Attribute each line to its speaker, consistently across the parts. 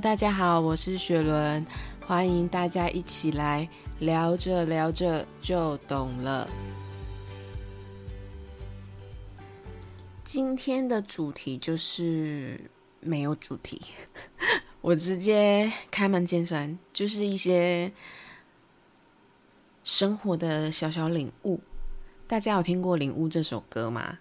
Speaker 1: 大家好，我是雪伦，欢迎大家一起来聊着聊着就懂了。今天的主题就是没有主题，我直接开门见山，就是一些生活的小小领悟。大家有听过《领悟》这首歌吗？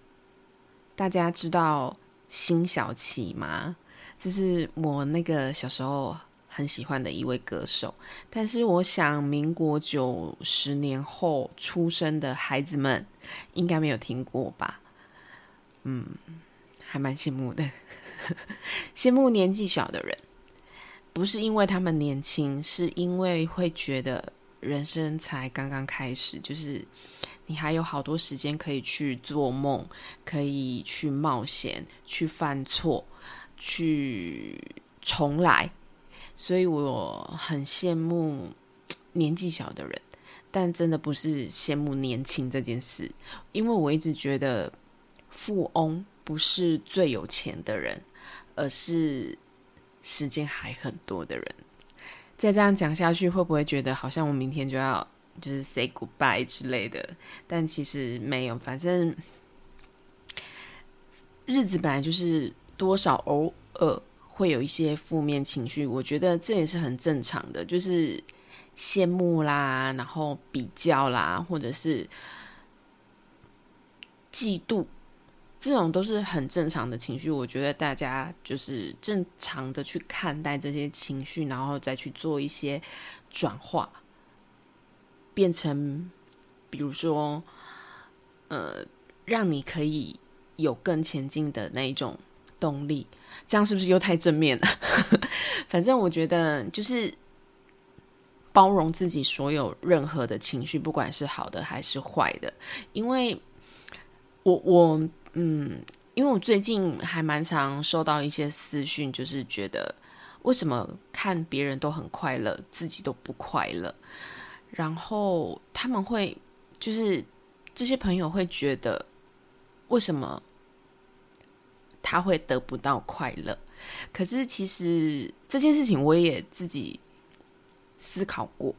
Speaker 1: 大家知道辛晓琪吗？这是我那个小时候很喜欢的一位歌手。但是我想，民国九十年后出生的孩子们应该没有听过吧？嗯，还蛮羡慕的，羡慕年纪小的人，不是因为他们年轻，是因为会觉得人生才刚刚开始，就是。你还有好多时间可以去做梦，可以去冒险，去犯错，去重来。所以我很羡慕 年纪小的人，但真的不是羡慕年轻这件事，因为我一直觉得富翁不是最有钱的人，而是时间还很多的人。再这样讲下去，会不会觉得好像我明天就要？就是 say goodbye 之类的，但其实没有，反正日子本来就是多少偶尔会有一些负面情绪，我觉得这也是很正常的，就是羡慕啦，然后比较啦，或者是嫉妒，这种都是很正常的情绪。我觉得大家就是正常的去看待这些情绪，然后再去做一些转化。变成，比如说，呃，让你可以有更前进的那一种动力，这样是不是又太正面了？反正我觉得就是包容自己所有任何的情绪，不管是好的还是坏的。因为我我嗯，因为我最近还蛮常收到一些私讯，就是觉得为什么看别人都很快乐，自己都不快乐。然后他们会，就是这些朋友会觉得，为什么他会得不到快乐？可是其实这件事情我也自己思考过，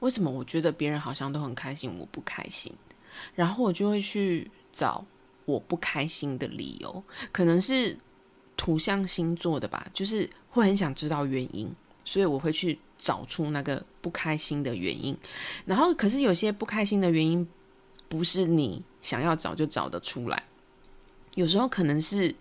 Speaker 1: 为什么我觉得别人好像都很开心，我不开心？然后我就会去找我不开心的理由，可能是土象星座的吧，就是会很想知道原因，所以我会去。找出那个不开心的原因，然后可是有些不开心的原因不是你想要找就找得出来，有时候可能是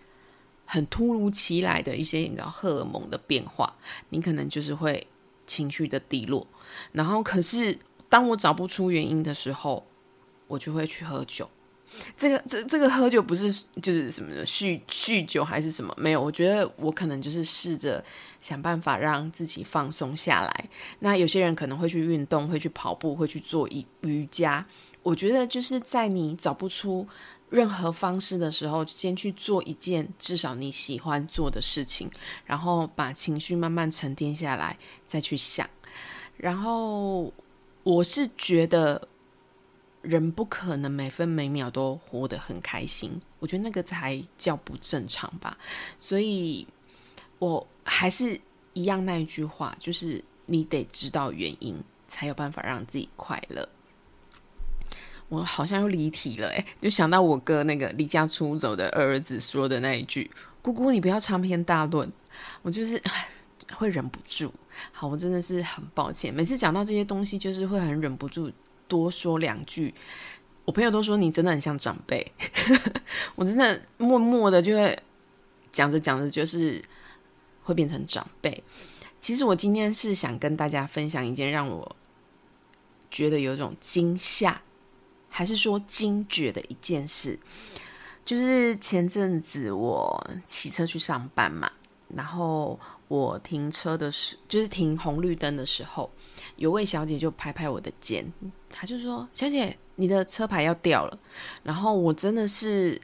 Speaker 1: 很突如其来的一些你知道荷尔蒙的变化，你可能就是会情绪的低落，然后可是当我找不出原因的时候，我就会去喝酒。这个这这个喝酒不是就是什么酗酗酒还是什么？没有，我觉得我可能就是试着想办法让自己放松下来。那有些人可能会去运动，会去跑步，会去做瑜伽。我觉得就是在你找不出任何方式的时候，先去做一件至少你喜欢做的事情，然后把情绪慢慢沉淀下来，再去想。然后我是觉得。人不可能每分每秒都活得很开心，我觉得那个才叫不正常吧。所以，我还是一样那一句话，就是你得知道原因，才有办法让自己快乐。我好像又离题了，诶，就想到我哥那个离家出走的儿子说的那一句：“姑姑，你不要长篇大论。”我就是会忍不住。好，我真的是很抱歉，每次讲到这些东西，就是会很忍不住。多说两句，我朋友都说你真的很像长辈，我真的默默的就会讲着讲着就是会变成长辈。其实我今天是想跟大家分享一件让我觉得有一种惊吓，还是说惊觉的一件事，就是前阵子我骑车去上班嘛，然后我停车的时，就是停红绿灯的时候。有位小姐就拍拍我的肩，她就说：“小姐，你的车牌要掉了。”然后我真的是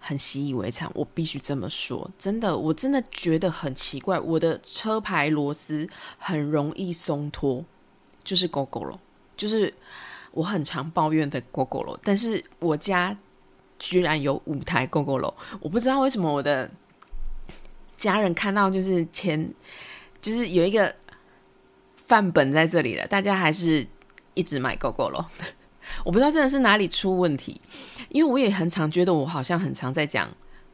Speaker 1: 很习以为常，我必须这么说，真的，我真的觉得很奇怪，我的车牌螺丝很容易松脱，就是狗狗了，就是我很常抱怨的 GOGO 了。但是我家居然有五台 GoGo 楼，我不知道为什么我的。家人看到就是前就是有一个范本在这里了，大家还是一直买 GoGo 咯。我不知道真的是哪里出问题，因为我也很常觉得我好像很常在讲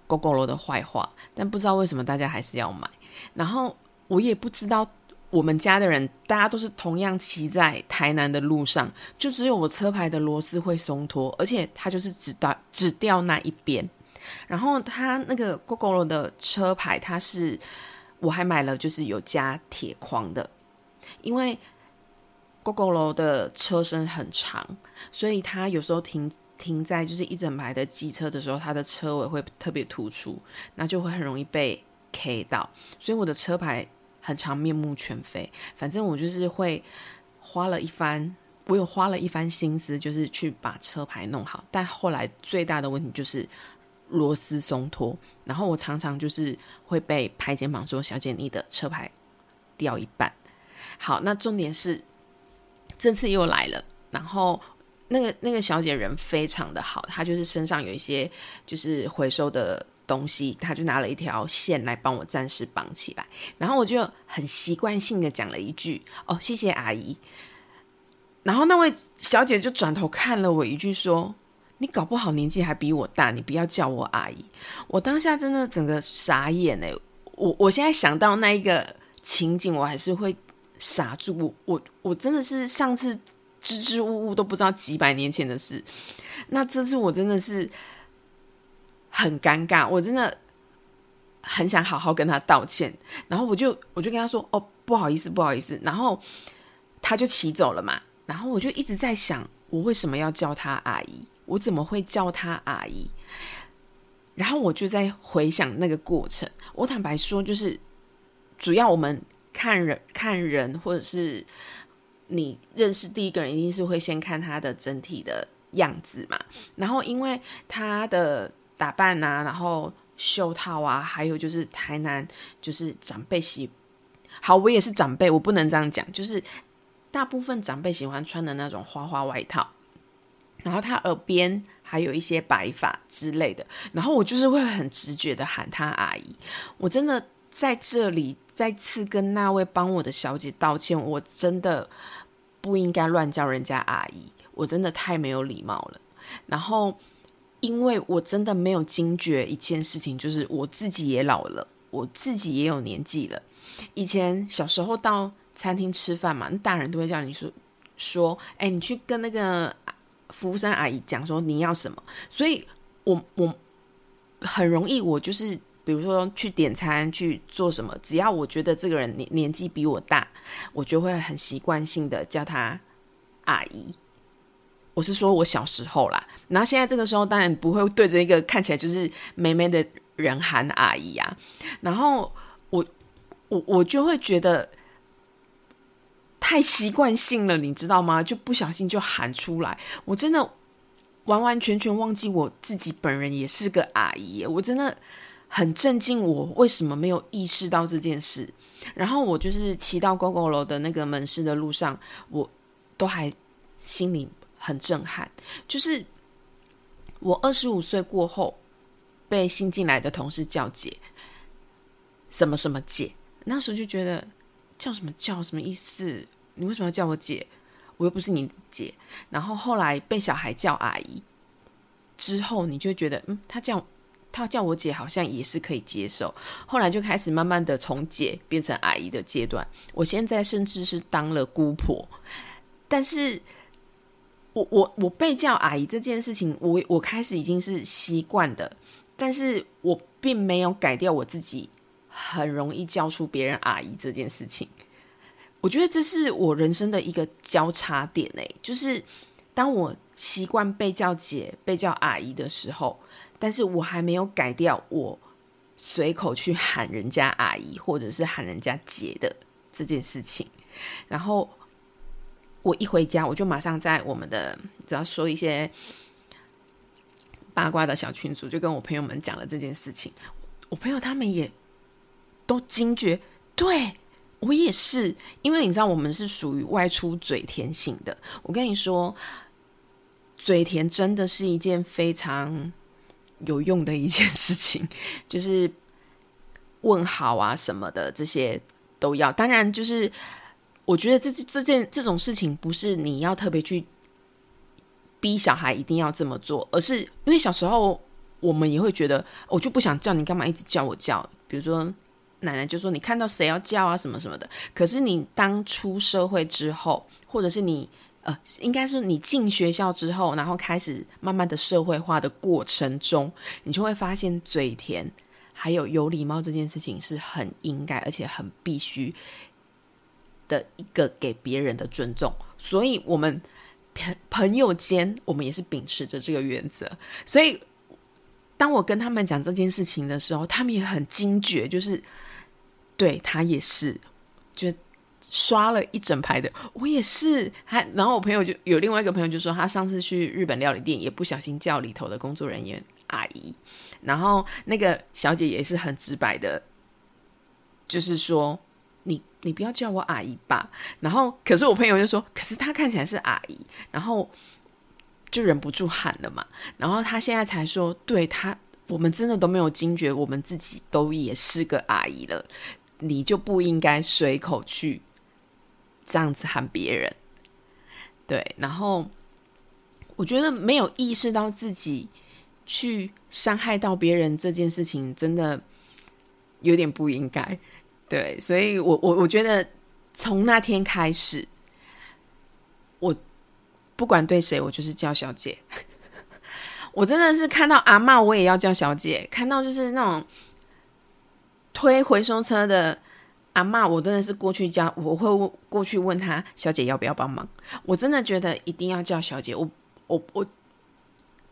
Speaker 1: GoGo 楼的坏话，但不知道为什么大家还是要买。然后我也不知道我们家的人，大家都是同样骑在台南的路上，就只有我车牌的螺丝会松脱，而且它就是只到只掉那一边。然后它那个 GoGo 罗的车牌，它是我还买了，就是有加铁框的，因为。GoGo 楼的车身很长，所以它有时候停停在就是一整排的机车的时候，它的车尾会特别突出，那就会很容易被 K 到。所以我的车牌很常，面目全非。反正我就是会花了一番，我有花了一番心思，就是去把车牌弄好。但后来最大的问题就是螺丝松脱，然后我常常就是会被拍肩膀说：“小姐，你的车牌掉一半。”好，那重点是。这次又来了，然后那个那个小姐人非常的好，她就是身上有一些就是回收的东西，他就拿了一条线来帮我暂时绑起来，然后我就很习惯性的讲了一句：“哦，谢谢阿姨。”然后那位小姐就转头看了我一句说：“你搞不好年纪还比我大，你不要叫我阿姨。”我当下真的整个傻眼哎！我我现在想到那一个情景，我还是会。傻住！我我我真的是上次支支吾吾都不知道几百年前的事，那这次我真的是很尴尬，我真的很想好好跟他道歉。然后我就我就跟他说：“哦，不好意思，不好意思。”然后他就骑走了嘛。然后我就一直在想，我为什么要叫他阿姨？我怎么会叫他阿姨？然后我就在回想那个过程。我坦白说，就是主要我们。看人看人，或者是你认识第一个人，一定是会先看他的整体的样子嘛。然后因为他的打扮啊，然后袖套啊，还有就是台南就是长辈喜好，我也是长辈，我不能这样讲，就是大部分长辈喜欢穿的那种花花外套。然后他耳边还有一些白发之类的，然后我就是会很直觉的喊他阿姨。我真的在这里。再次跟那位帮我的小姐道歉，我真的不应该乱叫人家阿姨，我真的太没有礼貌了。然后，因为我真的没有惊觉一件事情，就是我自己也老了，我自己也有年纪了。以前小时候到餐厅吃饭嘛，大人都会叫你说说，哎，你去跟那个服务生阿姨讲说你要什么。所以我我很容易，我就是。比如说去点餐去做什么，只要我觉得这个人年年纪比我大，我就会很习惯性的叫他阿姨。我是说我小时候啦，然后现在这个时候当然不会对着一个看起来就是妹妹的人喊阿姨啊。然后我我我就会觉得太习惯性了，你知道吗？就不小心就喊出来，我真的完完全全忘记我自己本人也是个阿姨，我真的。很震惊，我为什么没有意识到这件事？然后我就是骑到 GoGo 楼的那个门市的路上，我都还心里很震撼。就是我二十五岁过后被新进来的同事叫姐，什么什么姐，那时候就觉得叫什么叫什么意思？你为什么要叫我姐？我又不是你姐。然后后来被小孩叫阿姨之后，你就觉得嗯，他叫。他叫我姐，好像也是可以接受。后来就开始慢慢的从姐变成阿姨的阶段。我现在甚至是当了姑婆，但是我我我被叫阿姨这件事情，我我开始已经是习惯的，但是我并没有改掉我自己很容易叫出别人阿姨这件事情。我觉得这是我人生的一个交叉点诶，就是当我习惯被叫姐、被叫阿姨的时候。但是我还没有改掉我随口去喊人家阿姨或者是喊人家姐的这件事情。然后我一回家，我就马上在我们的只要说一些八卦的小群组，就跟我朋友们讲了这件事情。我朋友他们也都惊觉，对我也是，因为你知道我们是属于外出嘴甜型的。我跟你说，嘴甜真的是一件非常。有用的一件事情，就是问好啊什么的，这些都要。当然，就是我觉得这这件这种事情不是你要特别去逼小孩一定要这么做，而是因为小时候我们也会觉得，我就不想叫你，干嘛一直叫我叫？比如说奶奶就说你看到谁要叫啊什么什么的。可是你当出社会之后，或者是你呃，应该是你进学校之后，然后开始慢慢的社会化的过程中，你就会发现嘴甜。还有有礼貌这件事情是很应该，而且很必须的一个给别人的尊重。所以，我们朋朋友间，我们也是秉持着这个原则。所以，当我跟他们讲这件事情的时候，他们也很惊觉，就是对他也是，就刷了一整排的。我也是，还然后我朋友就有另外一个朋友就说，他上次去日本料理店，也不小心叫里头的工作人员阿姨。然后那个小姐也是很直白的，就是说你不要叫我阿姨吧。然后可是我朋友就说，可是她看起来是阿姨，然后就忍不住喊了嘛。然后他现在才说，对他我们真的都没有惊觉，我们自己都也是个阿姨了，你就不应该随口去这样子喊别人。对，然后我觉得没有意识到自己。去伤害到别人这件事情，真的有点不应该。对，所以我我我觉得从那天开始，我不管对谁，我就是叫小姐。我真的是看到阿妈，我也要叫小姐；看到就是那种推回收车的阿妈，我真的是过去叫，我会过去问他小姐要不要帮忙。我真的觉得一定要叫小姐。我我我。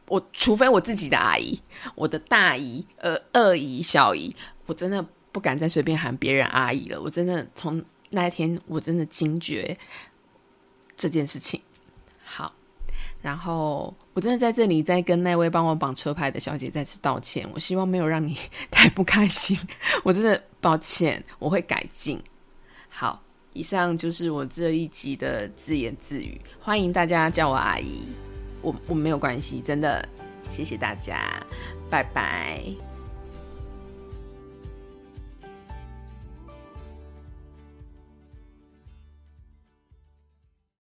Speaker 1: 我除非我自己的阿姨，我的大姨、呃二姨、小姨，我真的不敢再随便喊别人阿姨了。我真的从那一天，我真的惊觉这件事情。好，然后我真的在这里再跟那位帮我绑车牌的小姐再次道歉。我希望没有让你太不开心，我真的抱歉，我会改进。好，以上就是我这一集的自言自语，欢迎大家叫我阿姨。我我没有关系，真的，谢谢大家，拜拜。